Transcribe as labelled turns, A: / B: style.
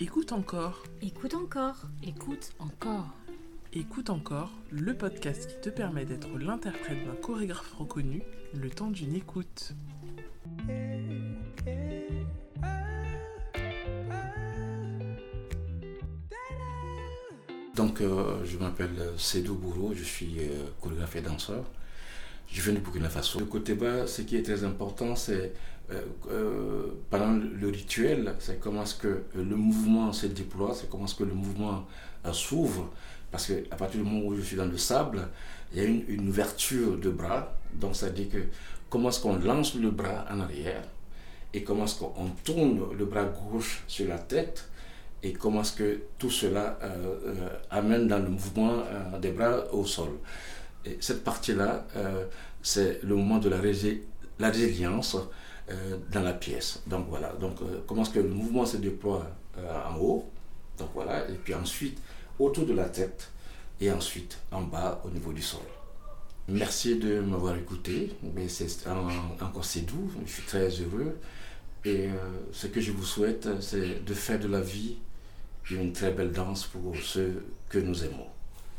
A: Écoute encore.
B: Écoute encore.
C: Écoute encore.
A: Écoute encore, le podcast qui te permet d'être l'interprète d'un chorégraphe reconnu le temps d'une écoute.
D: Donc, euh, je m'appelle Sédou Bourreau, je suis euh, chorégraphe et danseur. Je viens du Burkina Faso. Le côté bas, ce qui est très important, c'est euh, pendant le rituel, c'est comment est-ce que le mouvement se déploie, c'est comment est-ce que le mouvement s'ouvre. Parce qu'à partir du moment où je suis dans le sable, il y a une, une ouverture de bras. Donc, ça dit que comment est-ce qu'on lance le bras en arrière et comment est-ce qu'on tourne le bras gauche sur la tête et comment est-ce que tout cela euh, euh, amène dans le mouvement euh, des bras au sol. Et cette partie-là, c'est le moment de la, résilience dans la pièce. Donc voilà, donc comment est-ce que le mouvement se déploie en haut, donc voilà, et puis ensuite autour de la tête et ensuite en bas au niveau du sol. Merci de m'avoir écouté, mais c'est encore c'est doux, je suis très heureux. Et ce que je vous souhaite, c'est de faire de la vie une très belle danse pour ceux que nous aimons.